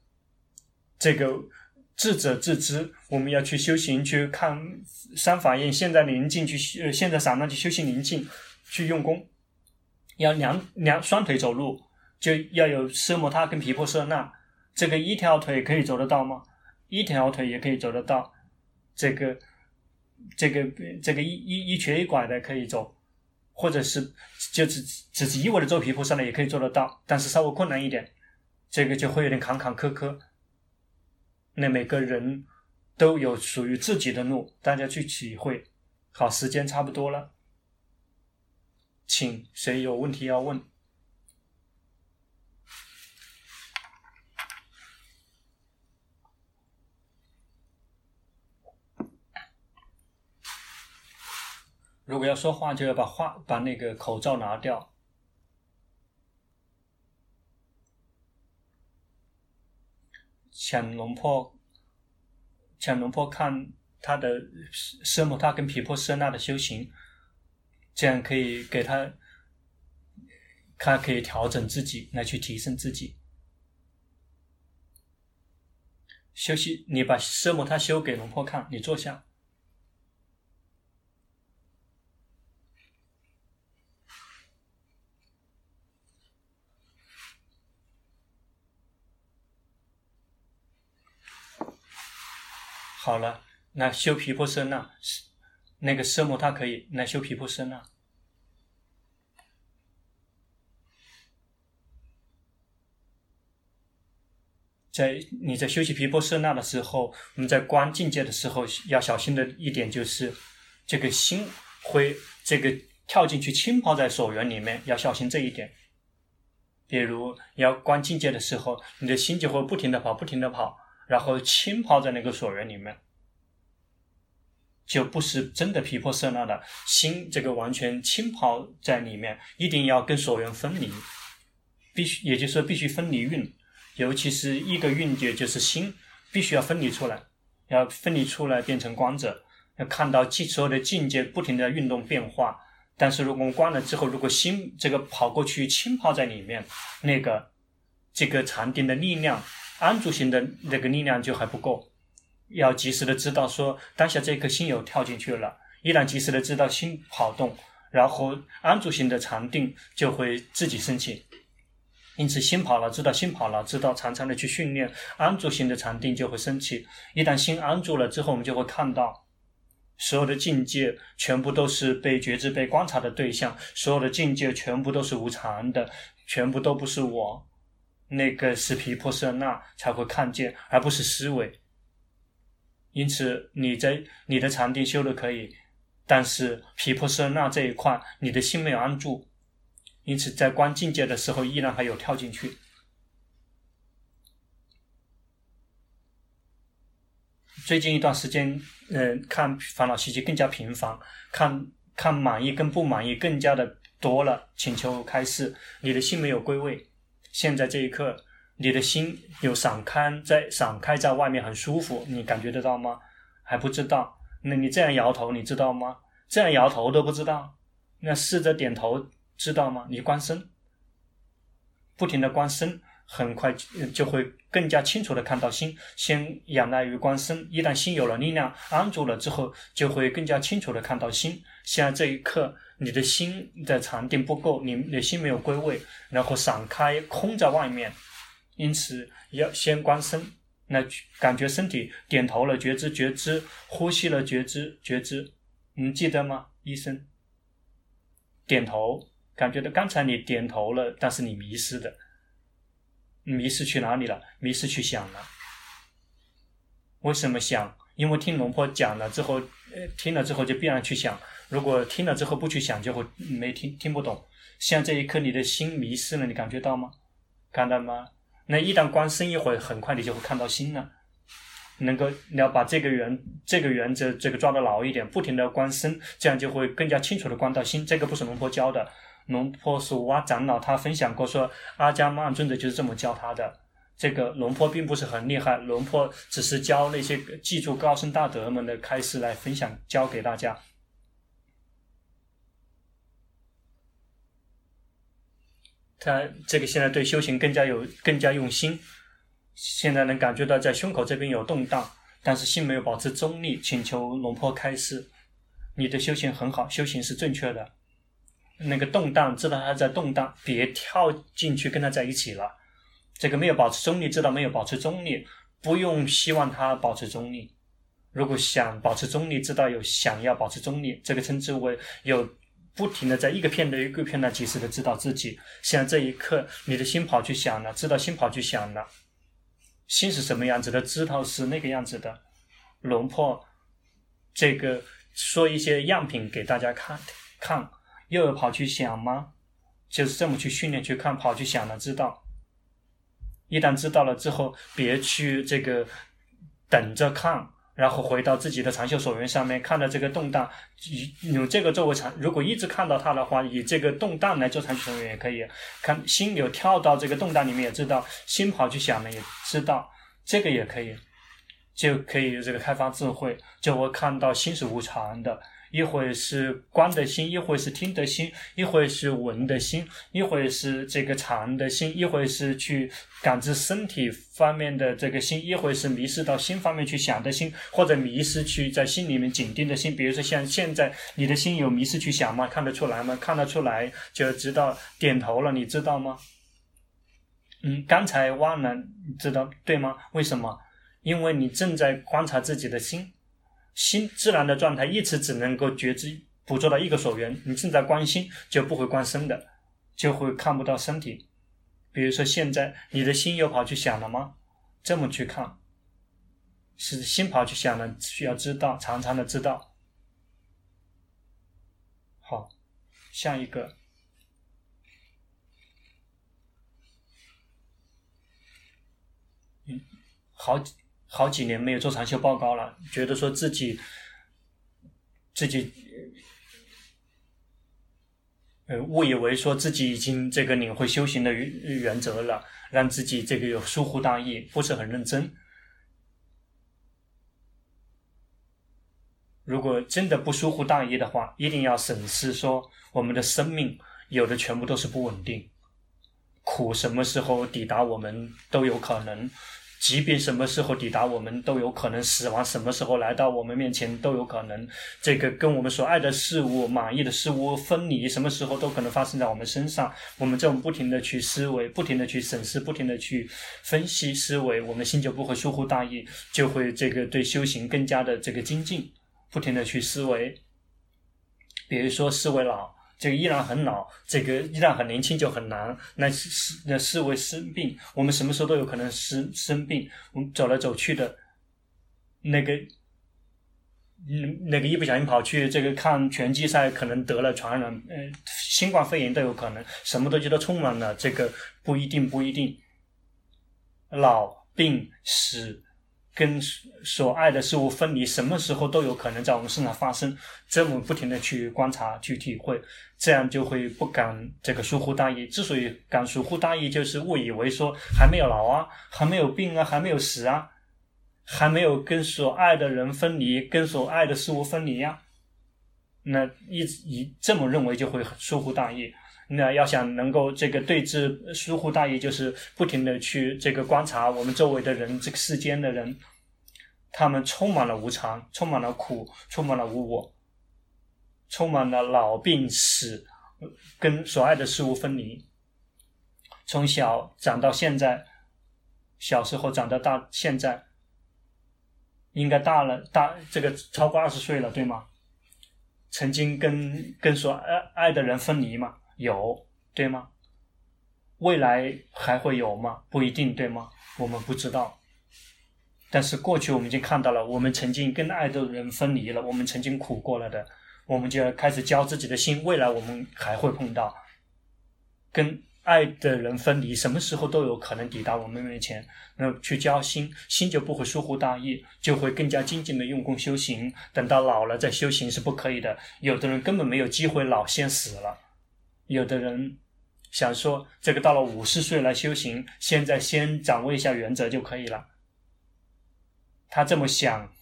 这个智者自知，我们要去修行，去看三法印，现在宁静去，呃，现在散乱去修行宁静，去用功，要两两双腿走路。就要有奢摩他跟毗婆舍那，这个一条腿可以走得到吗？一条腿也可以走得到，这个，这个这个一一一瘸一拐的可以走，或者是就只只是一味的做皮肤上来也可以做得到，但是稍微困难一点，这个就会有点坎坎坷坷。那每个人都有属于自己的路，大家去体会。好，时间差不多了，请谁有问题要问？如果要说话，就要把话把那个口罩拿掉。请龙婆，请龙婆看他的奢摩他跟毗婆舍那的修行，这样可以给他，他可以调整自己来去提升自己。休息，你把奢摩他修给龙婆看，你坐下。好了，那修毗婆舍那，那个奢摩他可以来修毗婆舍那。在你在修习毗婆舍那的时候，我们在观境界的时候要小心的一点就是，这个心会这个跳进去浸泡在所缘里面，要小心这一点。比如要观境界的时候，你的心就会不停的跑，不停的跑。然后浸泡在那个所缘里面，就不是真的皮婆色那的心，这个完全浸泡在里面，一定要跟所缘分离，必须，也就是说必须分离运，尤其是一个运界就是心，必须要分离出来，要分离出来变成光者，要看到所有的境界不停的运动变化，但是如果观了之后，如果心这个跑过去浸泡在里面，那个这个禅定的力量。安住心的那个力量就还不够，要及时的知道说当下这颗心有跳进去了，一旦及时的知道心跑动，然后安住心的禅定就会自己升起。因此心跑了，知道心跑了，知道常常的去训练安住心的禅定就会升起。一旦心安住了之后，我们就会看到所有的境界全部都是被觉知、被观察的对象，所有的境界全部都是无常的，全部都不是我。那个是皮婆舍那才会看见，而不是思维。因此，你在你的禅定修的可以，但是皮婆舍那这一块，你的心没有安住，因此在观境界的时候，依然还有跳进去。最近一段时间，嗯、看烦恼习气更加频繁，看看满意跟不满意更加的多了，请求开示，你的心没有归位。现在这一刻，你的心有散开在散开在外面很舒服，你感觉得到吗？还不知道？那你这样摇头，你知道吗？这样摇头都不知道，那试着点头，知道吗？你观身，不停的观身，很快就会更加清楚的看到心。先仰赖于观身，一旦心有了力量，安住了之后，就会更加清楚的看到心。现在这一刻。你的心的禅定不够，你的心没有归位，然后散开空在外面，因此要先观身，那感觉身体点头了，觉知觉知，呼吸了，觉知觉知，你记得吗？医生，点头，感觉到刚才你点头了，但是你迷失的，迷失去哪里了？迷失去想了。为什么想？因为听龙婆讲了之后，呃，听了之后就必然去想。如果听了之后不去想，就会没听听不懂。像这一刻，你的心迷失了，你感觉到吗？看到吗？那一旦关身一会，很快你就会看到心了。能够你要把这个原这个原则这个抓得牢一点，不停的观身，这样就会更加清楚的观到心。这个不是龙婆教的，龙婆是哇长老他分享过说，阿迦曼尊者就是这么教他的。这个龙婆并不是很厉害，龙婆只是教那些记住高僧大德们的开示来分享教给大家。他这个现在对修行更加有更加用心。现在能感觉到在胸口这边有动荡，但是心没有保持中立，请求龙婆开示。你的修行很好，修行是正确的。那个动荡，知道他在动荡，别跳进去跟他在一起了。这个没有保持中立，知道没有保持中立，不用希望他保持中立。如果想保持中立，知道有想要保持中立，这个称之为有不停的在一个片段一个片段及时的知道自己。像这一刻，你的心跑去想了，知道心跑去想了。心是什么样子的？知道是那个样子的。龙婆，这个说一些样品给大家看看，又要跑去想吗？就是这么去训练去看，跑去想了，知道。一旦知道了之后，别去这个等着看。然后回到自己的长袖手缘上面，看到这个动荡，以用这个作为长。如果一直看到它的话，以这个动荡来做长袖手缘也可以。看心有跳到这个动荡里面，也知道心跑去想了，也知道这个也可以，就可以这个开发智慧，就会看到心是无常的。一会是观的心，一会是听的心，一会是闻的心，一会是这个尝的心，一会是去感知身体方面的这个心，一会是迷失到心方面去想的心，或者迷失去在心里面紧盯的心。比如说像现在你的心有迷失去想吗？看得出来吗？看得出来就知道点头了，你知道吗？嗯，刚才忘了，你知道对吗？为什么？因为你正在观察自己的心。心自然的状态一直只能够觉知捕捉到一个所缘，你正在观心就不会观身的，就会看不到身体。比如说现在你的心又跑去想了吗？这么去看，是心跑去想了，需要知道，常常的知道。好，下一个，嗯，好。好几年没有做长修报告了，觉得说自己自己呃误以为说自己已经这个领会修行的原原则了，让自己这个有疏忽大意，不是很认真。如果真的不疏忽大意的话，一定要审视说我们的生命有的全部都是不稳定，苦什么时候抵达我们都有可能。疾病什么时候抵达我们都有可能，死亡什么时候来到我们面前都有可能。这个跟我们所爱的事物、满意的事物分离，什么时候都可能发生在我们身上。我们这种不停的去思维、不停的去审视、不停的去分析思维，我们心就不会疏忽大意，就会这个对修行更加的这个精进。不停的去思维，比如说思维老。这个依然很老，这个依然很年轻就很难。那是那思维生病，我们什么时候都有可能生生病。我们走来走去的，那个，嗯，那个一不小心跑去这个看拳击赛，可能得了传染，呃，新冠肺炎都有可能。什么东西都充满了，这个不一定不一定。老病死。跟所爱的事物分离，什么时候都有可能在我们身上发生。这么不停的去观察、去体会，这样就会不敢这个疏忽大意。之所以敢疏忽大意，就是误以为说还没有老啊，还没有病啊，还没有死啊，还没有跟所爱的人分离，跟所爱的事物分离呀、啊。那一直以这么认为，就会疏忽大意。那要想能够这个对治疏忽大意，就是不停的去这个观察我们周围的人，这个世间的人，他们充满了无常，充满了苦，充满了无我，充满了老病死，跟所爱的事物分离。从小长到现在，小时候长到大，现在应该大了，大这个超过二十岁了，对吗？曾经跟跟所爱爱的人分离嘛？有，对吗？未来还会有吗？不一定，对吗？我们不知道。但是过去我们已经看到了，我们曾经跟爱的人分离了，我们曾经苦过了的，我们就要开始教自己的心，未来我们还会碰到跟爱的人分离，什么时候都有可能抵达我们面前。那去教心，心就不会疏忽大意，就会更加精进的用功修行。等到老了再修行是不可以的，有的人根本没有机会老，先死了。有的人想说，这个到了五十岁来修行，现在先掌握一下原则就可以了。他这么想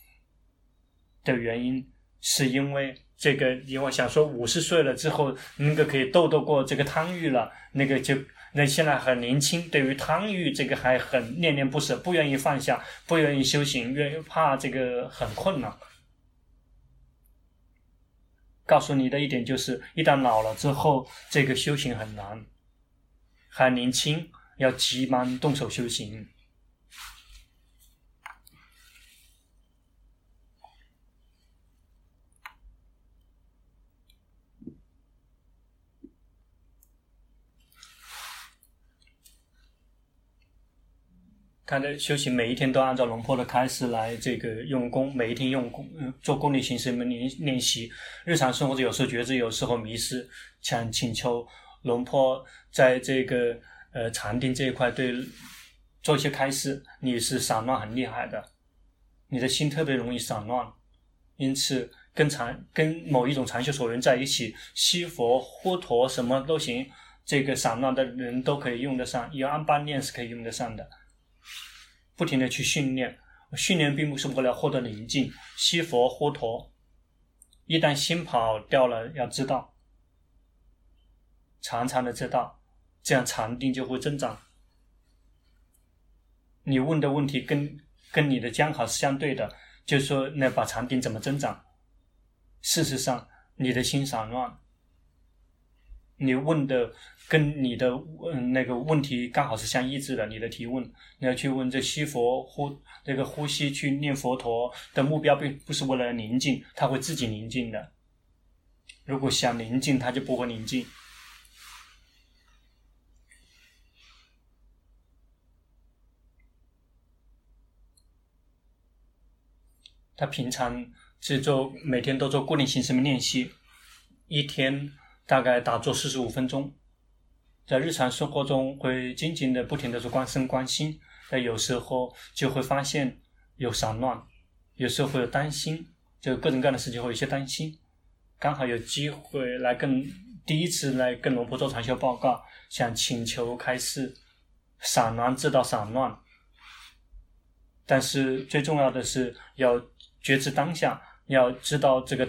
的原因，是因为这个，因为想说五十岁了之后，那个可以斗得过这个汤浴了，那个就那现在很年轻，对于汤浴这个还很恋恋不舍，不愿意放下，不愿意修行，愿意怕这个很困难。告诉你的一点就是，一旦老了之后，这个修行很难，还年轻，要急忙动手修行。他的修行每一天都按照龙婆的开示来这个用功，每一天用功，嗯，做功利心什么练练习。日常生活中有时候觉知，有时候迷失，想请求龙婆在这个呃禅定这一块对做一些开示。你是散乱很厉害的，你的心特别容易散乱，因此跟禅跟某一种禅修所人在一起，吸佛呼陀什么都行，这个散乱的人都可以用得上，有安般念是可以用得上的。不停的去训练，训练并不是为了获得宁静。吸佛呼陀，一旦心跑掉了，要知道，常常的知道，这样禅定就会增长。你问的问题跟跟你的讲好是相对的，就是说，那把禅定怎么增长？事实上，你的心散乱。你问的跟你的嗯那个问题刚好是相一致的，你的提问，你要去问这吸佛呼这个呼吸去念佛陀的目标并不是为了宁静，他会自己宁静的。如果想宁静，他就不会宁静。他平常是做每天都做固定形式的练习，一天。大概打坐四十五分钟，在日常生活中会静静的、不停的做观身观心。但有时候就会发现有散乱，有时候会有担心，就各种各样的事情会有些担心。刚好有机会来跟第一次来跟龙婆做传修报告，想请求开示，散乱知道散乱，但是最重要的是要觉知当下，要知道这个。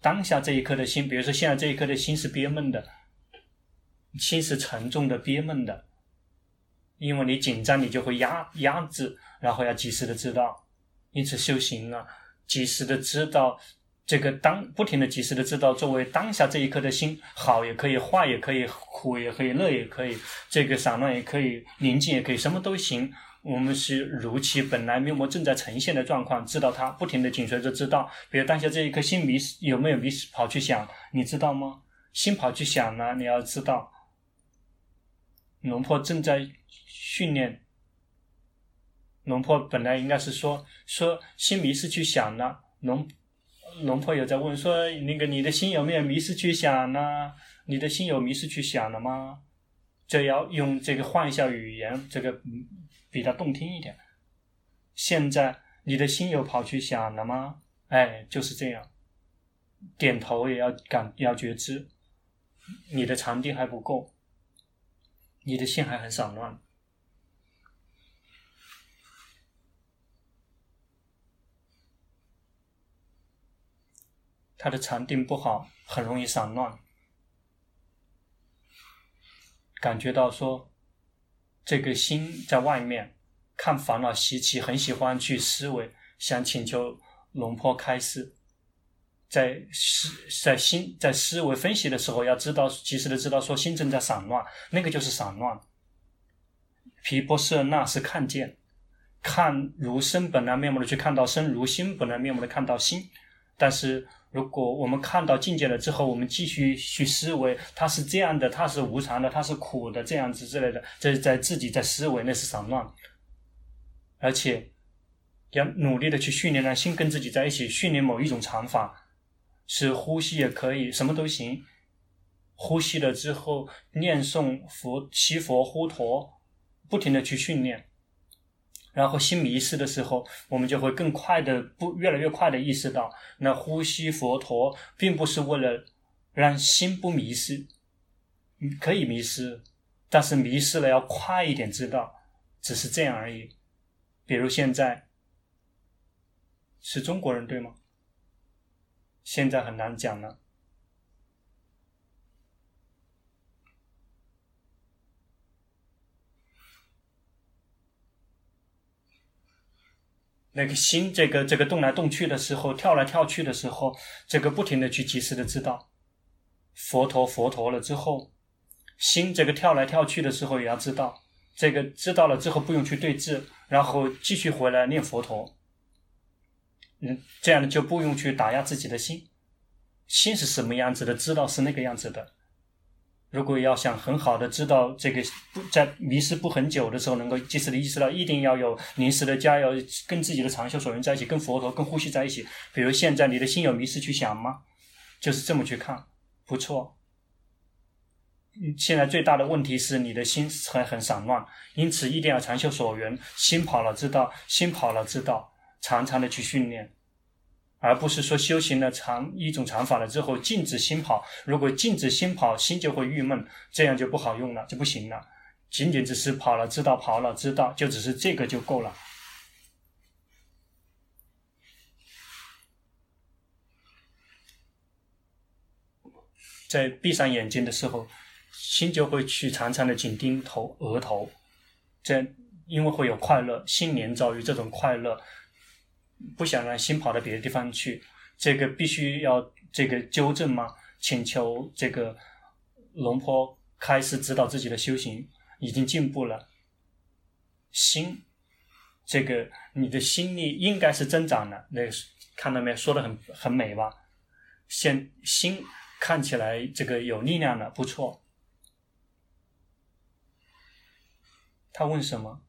当下这一刻的心，比如说现在这一刻的心是憋闷的，心是沉重的、憋闷的，因为你紧张，你就会压压制，然后要及时的知道，因此修行啊，及时的知道这个当不停的及时的知道，作为当下这一刻的心，好也可以，坏也可以，苦也可以，乐也可以，这个散乱也可以，宁静也可以，什么都行。我们是如其本来面目正在呈现的状况，知道它，不停的紧随着知道。比如当下这一颗心迷失，有没有迷失跑去想？你知道吗？心跑去想呢？你要知道，龙婆正在训练。龙婆本来应该是说说心迷失去想呢。龙龙婆有在问说，那个你的心有没有迷失去想呢？你的心有迷失去想了吗？这要用这个换一下语言，这个比较动听一点。现在你的心有跑去想了吗？哎，就是这样。点头也要感，要觉知。你的禅定还不够，你的心还很散乱。他的禅定不好，很容易散乱。感觉到说。这个心在外面看烦恼习气，很喜欢去思维，想请求龙婆开示。在思在心在思维分析的时候，要知道及时的知道说心正在散乱，那个就是散乱。毗婆舍那是看见，看如身本来面目的去看到身，如心本来面目的看到心。但是如果我们看到境界了之后，我们继续去思维，它是这样的，它是无常的，它是苦的，这样子之类的，这是在自己在思维，那是散乱。而且要努力的去训练，让心跟自己在一起，训练某一种禅法，是呼吸也可以，什么都行。呼吸了之后，念诵佛、祈佛、呼陀，不停的去训练。然后心迷失的时候，我们就会更快的不越来越快的意识到，那呼吸佛陀并不是为了让心不迷失，可以迷失，但是迷失了要快一点知道，只是这样而已。比如现在是中国人对吗？现在很难讲了。那个心，这个这个动来动去的时候，跳来跳去的时候，这个不停的去及时的知道，佛陀佛陀了之后，心这个跳来跳去的时候也要知道，这个知道了之后不用去对治，然后继续回来念佛陀，嗯，这样就不用去打压自己的心，心是什么样子的，知道是那个样子的。如果要想很好的知道这个不在迷失不很久的时候，能够及时的意识到，一定要有临时的加油跟自己的长修所缘在一起，跟佛陀、跟呼吸在一起。比如现在你的心有迷失去想吗？就是这么去看，不错。现在最大的问题是你的心很很散乱，因此一定要长修所缘，心跑了知道，心跑了知道，常常的去训练。而不是说修行了长一种长法了之后禁止心跑，如果禁止心跑，心就会郁闷，这样就不好用了，就不行了。仅仅只是跑了知道，跑了知道，就只是这个就够了。在闭上眼睛的时候，心就会去常常的紧盯头额头，这因为会有快乐，心连遭遇这种快乐。不想让心跑到别的地方去，这个必须要这个纠正吗？请求这个龙婆开始指导自己的修行，已经进步了。心，这个你的心力应该是增长了。那个看到没？说的很很美吧？现心看起来这个有力量了，不错。他问什么？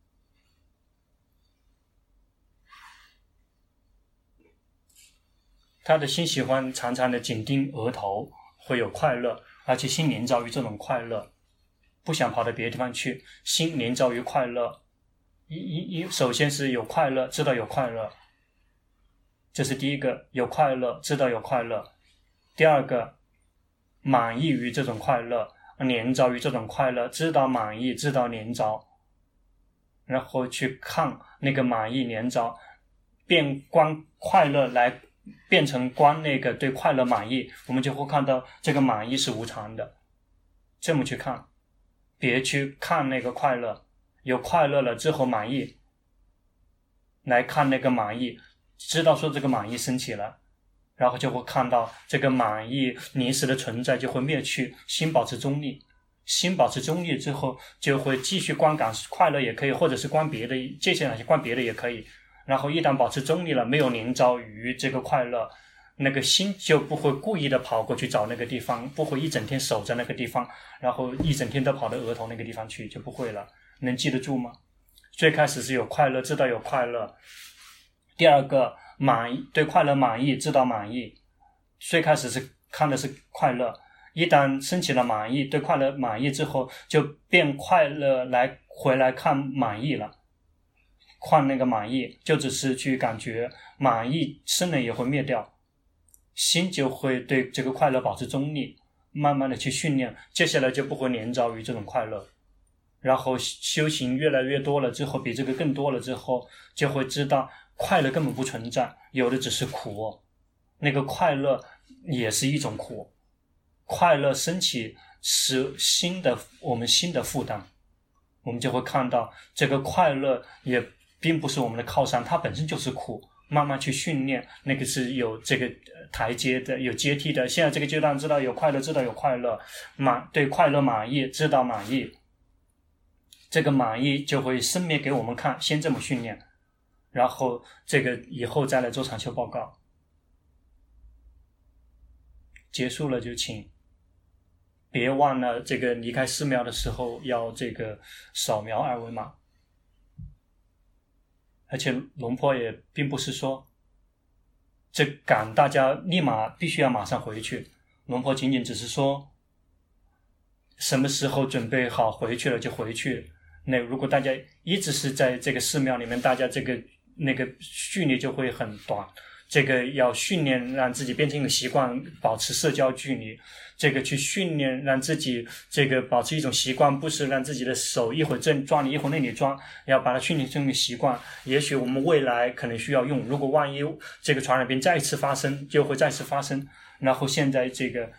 他的心喜欢常常的紧盯额头，会有快乐，而且心连着于这种快乐，不想跑到别的地方去，心连着于快乐。一、一、一，首先是有快乐，知道有快乐，这是第一个，有快乐，知道有快乐。第二个，满意于这种快乐，连着于这种快乐，知道满意，知道连着，然后去看那个满意连着，变观快乐来。变成观那个对快乐满意，我们就会看到这个满意是无常的。这么去看，别去看那个快乐，有快乐了之后满意，来看那个满意，知道说这个满意升起了，然后就会看到这个满意临时的存在就会灭去，心保持中立，心保持中立之后就会继续观感快乐也可以，或者是观别的，接下来去观别的也可以。然后一旦保持中立了，没有连着于这个快乐，那个心就不会故意的跑过去找那个地方，不会一整天守在那个地方，然后一整天都跑到额头那个地方去，就不会了。能记得住吗？最开始是有快乐，知道有快乐。第二个满意，对快乐满意，知道满意。最开始是看的是快乐，一旦升起了满意，对快乐满意之后，就变快乐来回来看满意了。换那个满意，就只是去感觉满意，生了也会灭掉，心就会对这个快乐保持中立，慢慢的去训练，接下来就不会连着于这种快乐，然后修行越来越多了之后，比这个更多了之后，就会知道快乐根本不存在，有的只是苦，那个快乐也是一种苦，快乐升起是新的我们新的负担，我们就会看到这个快乐也。并不是我们的靠山，它本身就是苦。慢慢去训练，那个是有这个台阶的，有阶梯的。现在这个阶段知道有快乐，知道有快乐，满对快乐满意，知道满意，这个满意就会生灭给我们看。先这么训练，然后这个以后再来做长修报告。结束了就请，别忘了这个离开寺庙的时候要这个扫描二维码。而且龙婆也并不是说，这赶大家立马必须要马上回去。龙婆仅仅只是说，什么时候准备好回去了就回去。那如果大家一直是在这个寺庙里面，大家这个那个距离就会很短。这个要训练让自己变成一个习惯，保持社交距离。这个去训练让自己这个保持一种习惯，不是让自己的手一会儿这抓你，一会儿那里抓，要把它训练成一个习惯。也许我们未来可能需要用。如果万一这个传染病再次发生，就会再次发生。然后现在这个。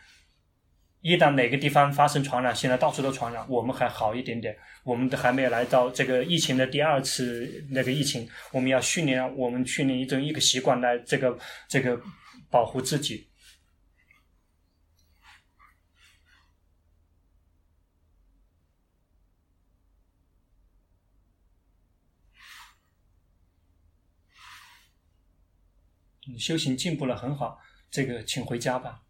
一旦哪个地方发生传染，现在到处都传染，我们还好一点点，我们都还没有来到这个疫情的第二次那个疫情，我们要训练，我们训练一种一个习惯来这个这个保护自己。修行进步了很好，这个请回家吧。